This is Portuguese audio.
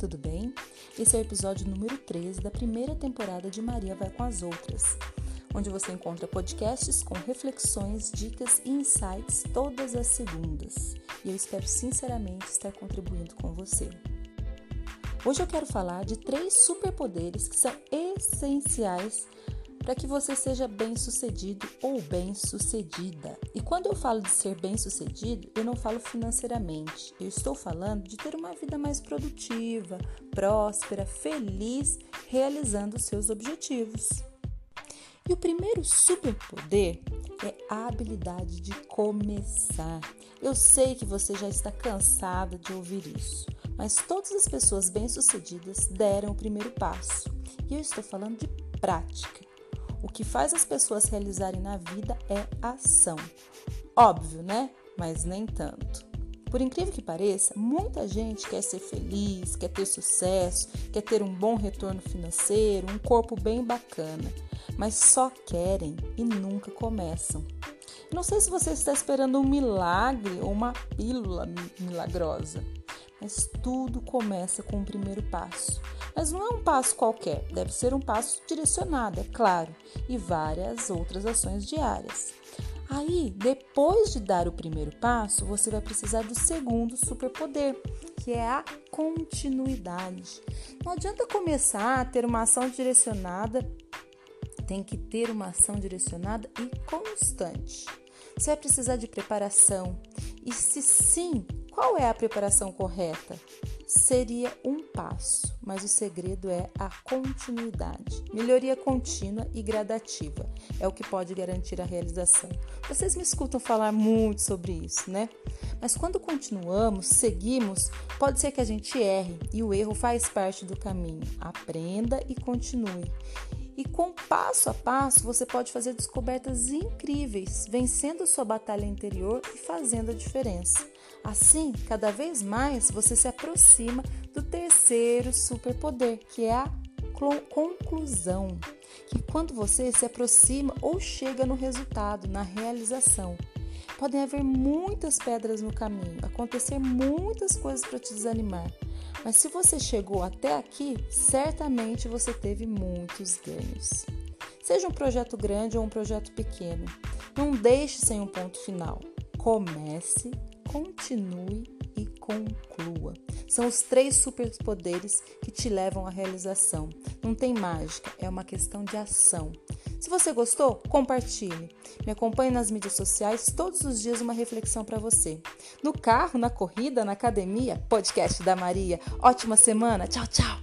tudo bem? Esse é o episódio número 13 da primeira temporada de Maria Vai com as Outras, onde você encontra podcasts com reflexões, dicas e insights todas as segundas. E eu espero sinceramente estar contribuindo com você. Hoje eu quero falar de três superpoderes que são essenciais para que você seja bem-sucedido ou bem-sucedida. E quando eu falo de ser bem-sucedido, eu não falo financeiramente. Eu estou falando de ter uma vida mais produtiva, próspera, feliz, realizando seus objetivos. E o primeiro superpoder é a habilidade de começar. Eu sei que você já está cansada de ouvir isso, mas todas as pessoas bem-sucedidas deram o primeiro passo. E eu estou falando de prática. O que faz as pessoas realizarem na vida é ação. Óbvio, né? Mas nem tanto. Por incrível que pareça, muita gente quer ser feliz, quer ter sucesso, quer ter um bom retorno financeiro, um corpo bem bacana, mas só querem e nunca começam. Não sei se você está esperando um milagre ou uma pílula milagrosa, mas tudo começa com o primeiro passo. Mas não é um passo qualquer, deve ser um passo direcionado, é claro, e várias outras ações diárias. Aí, depois de dar o primeiro passo, você vai precisar do segundo superpoder, que é a continuidade. Não adianta começar a ter uma ação direcionada, tem que ter uma ação direcionada e constante. Você vai precisar de preparação. E se sim, qual é a preparação correta? Seria um passo, mas o segredo é a continuidade. Melhoria contínua e gradativa é o que pode garantir a realização. Vocês me escutam falar muito sobre isso, né? Mas quando continuamos, seguimos, pode ser que a gente erre e o erro faz parte do caminho. Aprenda e continue. E com passo a passo você pode fazer descobertas incríveis, vencendo sua batalha interior e fazendo a diferença. Assim, cada vez mais você se aproxima do terceiro superpoder, que é a conclusão. Que quando você se aproxima ou chega no resultado, na realização. Podem haver muitas pedras no caminho, acontecer muitas coisas para te desanimar mas se você chegou até aqui, certamente você teve muitos ganhos. Seja um projeto grande ou um projeto pequeno, não deixe sem um ponto final. Comece, continue e conclua. São os três superpoderes que te levam à realização. Não tem mágica, é uma questão de ação. Se você gostou, compartilhe. Me acompanhe nas mídias sociais, todos os dias uma reflexão para você. No carro, na corrida, na academia, podcast da Maria. Ótima semana. Tchau, tchau.